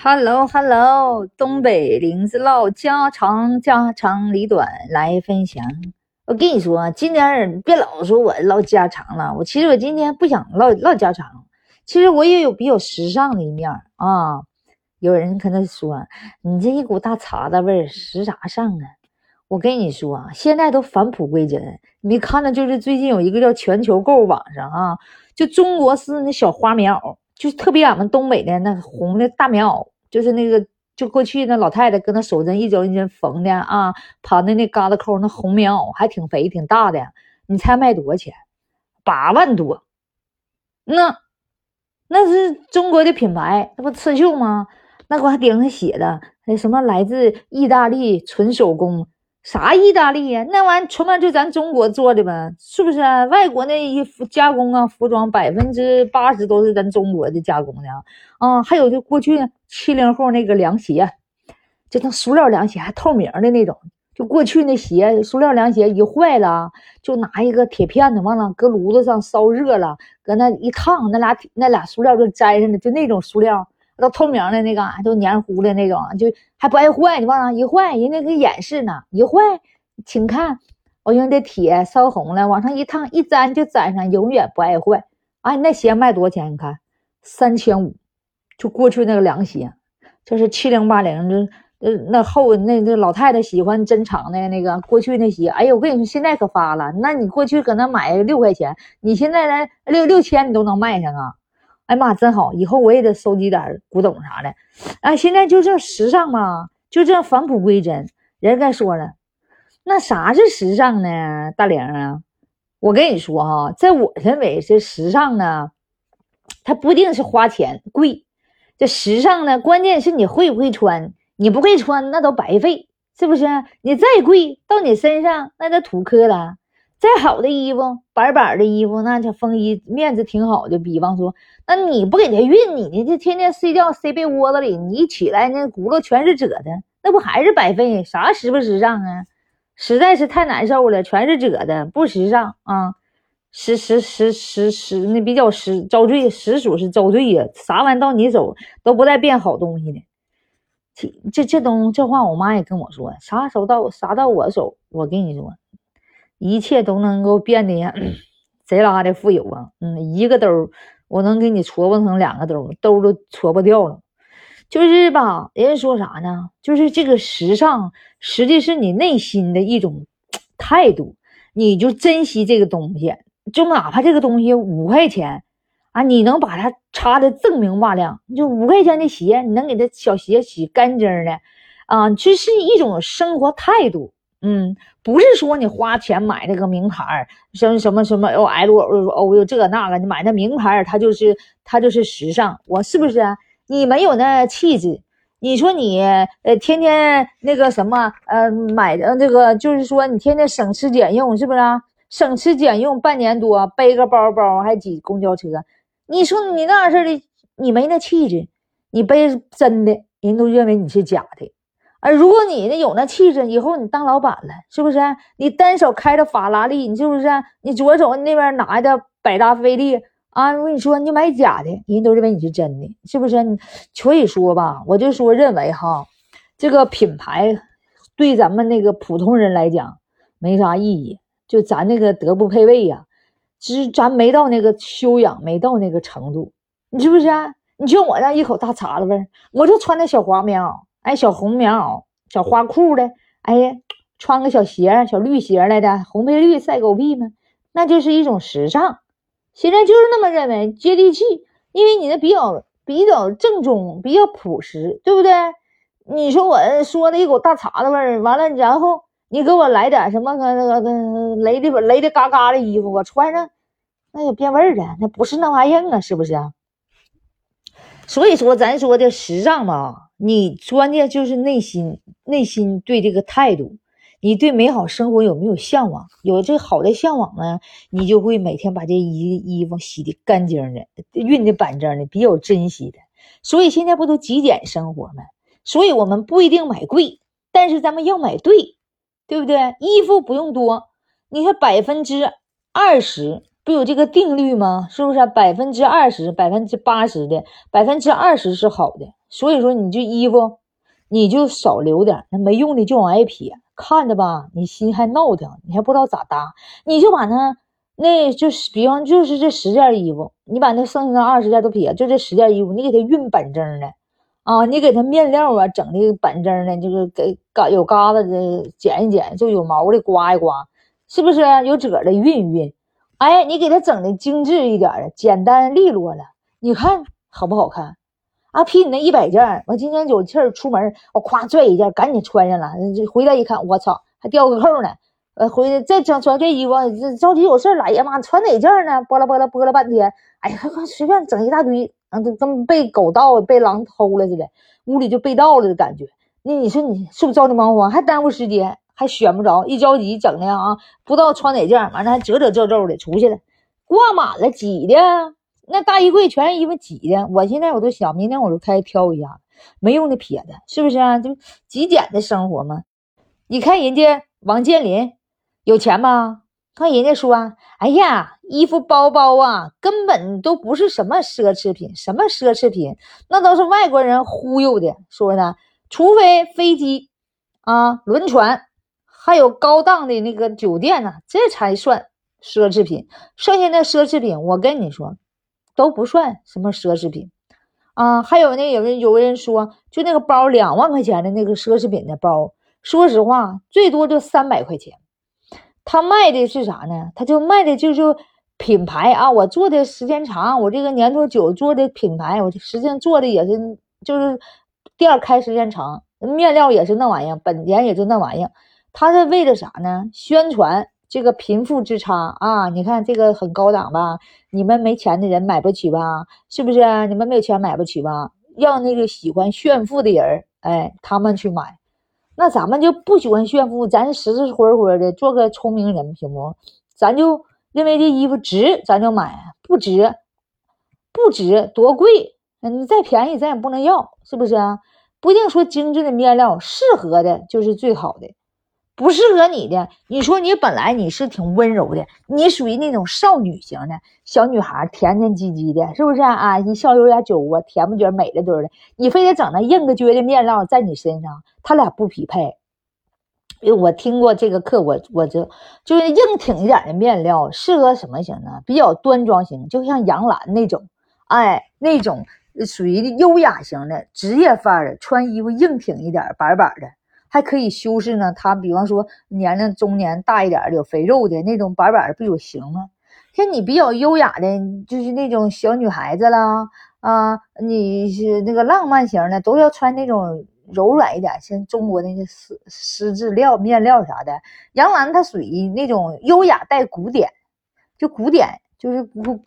Hello Hello，东北林子唠家长家长里短来分享。我跟你说，今天别老说我唠家常了，我其实我今天不想唠唠家常，其实我也有比较时尚的一面啊。有人可能说你这一股大碴子味儿，时啥尚啊？我跟你说，现在都返璞归真。你没看到就是最近有一个叫全球购网上啊，就中国式那小花棉袄。就特别俺们东北的那红的大棉袄，就是那个就过去那老太太搁那手针一针一针缝的啊，盘的那疙瘩扣那红棉袄还挺肥挺大的，你猜卖多少钱？八万多。那那是中国的品牌，那不刺绣吗？那块还顶上写的那什么来自意大利纯手工。啥意大利呀？那玩意儿全完就咱中国做的呗，是不是啊？外国那衣服加工啊，服装百分之八十都是咱中国的加工的啊。还有就过去七零后那个凉鞋，就那塑料凉鞋，还透明的那种。就过去那鞋，塑料凉鞋一坏了，就拿一个铁片子，完了搁炉子上烧热了，搁那一烫，那俩那俩塑料就粘上了，就那种塑料。都透明的那个，都黏糊的那种，就还不爱坏。你往上一坏，人家给演示呢，一坏，请看，我用这铁烧红了，往上一烫，一粘就粘上，永远不爱坏。啊，你，那鞋卖多少钱？你看，三千五，就过去那个凉鞋，这是七零八零，这呃那厚那那老太太喜欢珍藏的那个过去那鞋。哎呀，我跟你说，现在可发了，那你过去搁那买六块钱，你现在来六六千你都能卖上啊。哎妈，真好！以后我也得收集点古董啥的。啊，现在就这时尚嘛，就这返璞归真。人该说了，那啥是时尚呢？大玲啊，我跟你说哈，在我认为这时尚呢，它不一定是花钱贵。这时尚呢，关键是你会不会穿。你不会穿，那都白费，是不是？你再贵到你身上，那都土磕了。再好的衣服，板板的衣服，那叫风衣，面子挺好的。比方说，那你不给他熨，你呢就天天睡觉塞被窝子里，你一起来那轱辘全是褶的，那不还是白费？啥时不时尚啊？实在是太难受了，全是褶的，不时尚啊！实实实实实那比较实遭罪，实属是遭罪呀！啥玩意到你手都不带变好东西的。这这东这话，我妈也跟我说，啥时候到啥到我手，我跟你说。一切都能够变得 贼拉的富有啊！嗯，一个兜我能给你戳不成两个兜，兜都戳不掉了。就是吧，人家说啥呢？就是这个时尚，实际是你内心的一种态度，你就珍惜这个东西，就哪怕这个东西五块钱啊，你能把它擦的锃明瓦亮，就五块钱的鞋，你能给它小鞋洗干净的啊，这是一种生活态度。嗯，不是说你花钱买那个名牌，什么什么什么 L L O 又这那个，你买那名牌，它就是它就是时尚。我是不是啊？你没有那气质。你说你呃天天那个什么呃买的这个，就是说你天天省吃俭用，是不是？省吃俭用半年多，背个包包还挤公交车。你说你那样式的，你没那气质，你背真的，人都认为你是假的。啊，如果你呢有那气质，以后你当老板了，是不是？你单手开着法拉利，你是不是？你左手那边拿着百达翡丽啊？我跟你说，你买假的，人都认为你是真的，是不是？所以说吧，我就说认为哈，这个品牌对咱们那个普通人来讲没啥意义，就咱那个德不配位呀，其实咱没到那个修养，没到那个程度，你是不是？你就我这一口大碴子味，我就穿那小花棉袄。哎，小红棉袄，小花裤的，哎呀，穿个小鞋，小绿鞋来的，红配绿赛狗屁吗？那就是一种时尚。现在就是那么认为，接地气，因为你的比较比较正宗，比较朴实，对不对？你说我说的一股大碴子味儿，完了，然后你给我来点什么个那个那雷的雷的嘎嘎的衣服，我穿上那也变味儿了，那不是那玩意儿啊，是不是啊？所以说，咱说的时尚嘛。你关键就是内心，内心对这个态度，你对美好生活有没有向往？有这好的向往呢，你就会每天把这衣衣服洗的干净的，熨的板正的，比较珍惜的。所以现在不都极简生活吗？所以我们不一定买贵，但是咱们要买对，对不对？衣服不用多，你说百分之二十。不有这个定律吗？是不是百分之二十、百分之八十的，百分之二十是好的？所以说，你这衣服你就少留点，那没用的就往外撇，看着吧，你心还闹腾，你还不知道咋搭，你就把它，那就是比方就是这十件衣服，你把那剩下的二十件都撇，就这十件衣服，你给它熨板正的啊，你给它面料啊整的板正的，就是给嘎有疙瘩的剪一剪，就有毛的刮一刮，是不是有褶的熨一熨？哎，你给它整的精致一点的，简单利落了，你看好不好看？啊，比你那一百件，我今天有气儿出门，我咵拽一件，赶紧穿上了。回来一看，我操，还掉个扣呢。呃，回来再整穿这衣服，这着急有事儿。哎呀妈，穿哪件呢？拨拉拨拉拨了半天，哎呀，随便整一大堆，啊，都跟被狗盗、被狼偷了似的，屋里就被盗了的感觉。那你说你是不是着急忙慌，还耽误时间？还选不着，一着急整的啊，不知道穿哪件，完了还褶褶皱皱的出去了，挂满了挤的，那大衣柜全是衣服挤的。我现在我都想，明天我就开始挑一下，没用的撇的，是不是啊？就极简的生活嘛。你看人家王健林有钱吗？看人家说，哎呀，衣服包包啊，根本都不是什么奢侈品，什么奢侈品，那都是外国人忽悠的，说的，除非飞机啊，轮船。还有高档的那个酒店呢，这才算奢侈品。剩下的奢侈品，我跟你说，都不算什么奢侈品啊。还有那有人有人说，就那个包两万块钱的那个奢侈品的包，说实话，最多就三百块钱。他卖的是啥呢？他就卖的就是品牌啊。我做的时间长，我这个年头久，做的品牌，我实际上做的也是就是店开时间长，面料也是那玩意儿，本田也就那玩意儿。他是为了啥呢？宣传这个贫富之差啊！你看这个很高档吧？你们没钱的人买不起吧？是不是？你们没有钱买不起吧？让那个喜欢炫富的人，哎，他们去买。那咱们就不喜欢炫富，咱实实活活的做个聪明人，行不？咱就认为这衣服值，咱就买；不值，不值，多贵，你再便宜咱也不能要，是不是啊？不一定说精致的面料，适合的就是最好的。不适合你的，你说你本来你是挺温柔的，你属于那种少女型的小女孩，甜甜唧唧的，是不是啊？一笑有点酒窝，甜不觉美了墩的。你非得整那硬个撅的面料在你身上，他俩不匹配。因为我听过这个课，我我就就是硬挺一点的面料适合什么型呢？比较端庄型，就像杨澜那种，哎，那种属于优雅型的职业范儿的，穿衣服硬挺一点，板板的。还可以修饰呢，他比方说年龄中年大一点的有肥肉的那种板板的不有型吗？像你比较优雅的，就是那种小女孩子啦，啊，你是那个浪漫型的，都要穿那种柔软一点，像中国那些丝丝质料面料啥的。杨澜她属于那种优雅带古典，就古典就是古。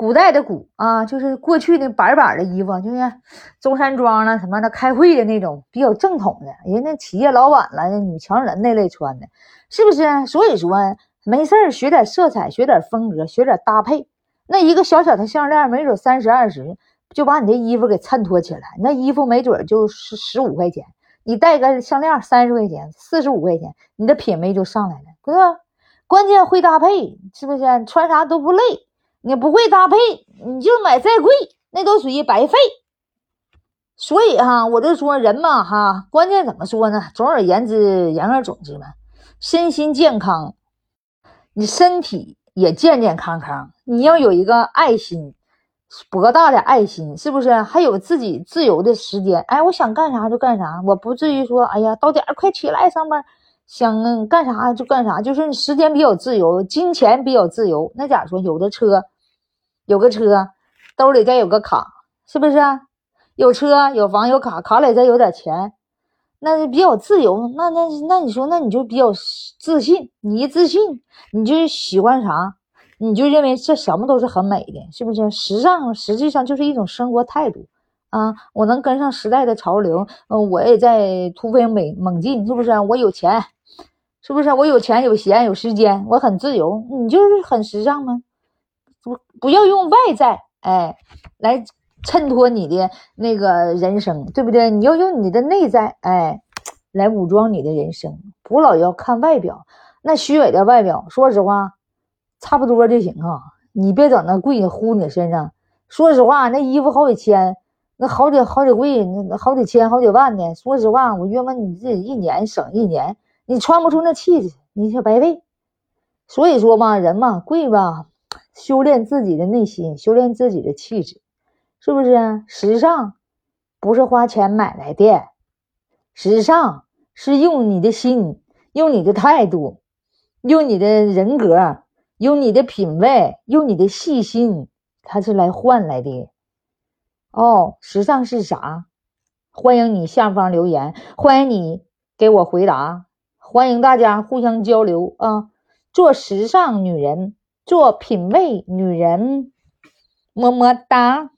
古代的古啊，就是过去那板板的衣服，就是中山装了什么的，开会的那种比较正统的，人那企业老板了，那女强人那类穿的，是不是？所以说没事儿学点色彩，学点风格，学点搭配。那一个小小的项链，没准三十二十就把你这衣服给衬托起来。那衣服没准就十十五块钱，你戴个项链三十块钱，四十五块钱，你的品味就上来了，哥。关键会搭配，是不是？穿啥都不累。你不会搭配，你就买再贵，那都属于白费。所以哈，我就说人嘛哈，关键怎么说呢？总而言之，言而总之嘛，身心健康，你身体也健健康康，你要有一个爱心，博大的爱心，是不是？还有自己自由的时间，哎，我想干啥就干啥，我不至于说，哎呀，到点快起来上班。想干啥就干啥，就是时间比较自由，金钱比较自由。那咋说？有的车，有个车，兜里再有个卡，是不是？有车有房有卡，卡里再有点钱，那比较自由。那那那你说，那你就比较自信。你一自信，你就喜欢啥，你就认为这什么都是很美的，是不是？时尚实际上就是一种生活态度。啊，我能跟上时代的潮流，嗯，我也在突飞猛猛进，是不是？我有钱，是不是？我有钱有闲有时间，我很自由，你就是很时尚吗？不，不要用外在，哎，来衬托你的那个人生，对不对？你要用你的内在，哎，来武装你的人生，不老要看外表，那虚伪的外表，说实话，差不多就行啊。你别整那贵呼你身上。说实话，那衣服好几千，那好几好几贵，那好几千好几万的。说实话，我约么你自己一年省一年，你穿不出那气质，你就白费。所以说嘛，人嘛贵吧，修炼自己的内心，修炼自己的气质，是不是？时尚不是花钱买来的，时尚是用你的心，用你的态度，用你的人格，用你的品味，用你的细心。他是来换来的哦。时尚是啥？欢迎你下方留言，欢迎你给我回答，欢迎大家互相交流啊！做时尚女人，做品味女人，么么哒。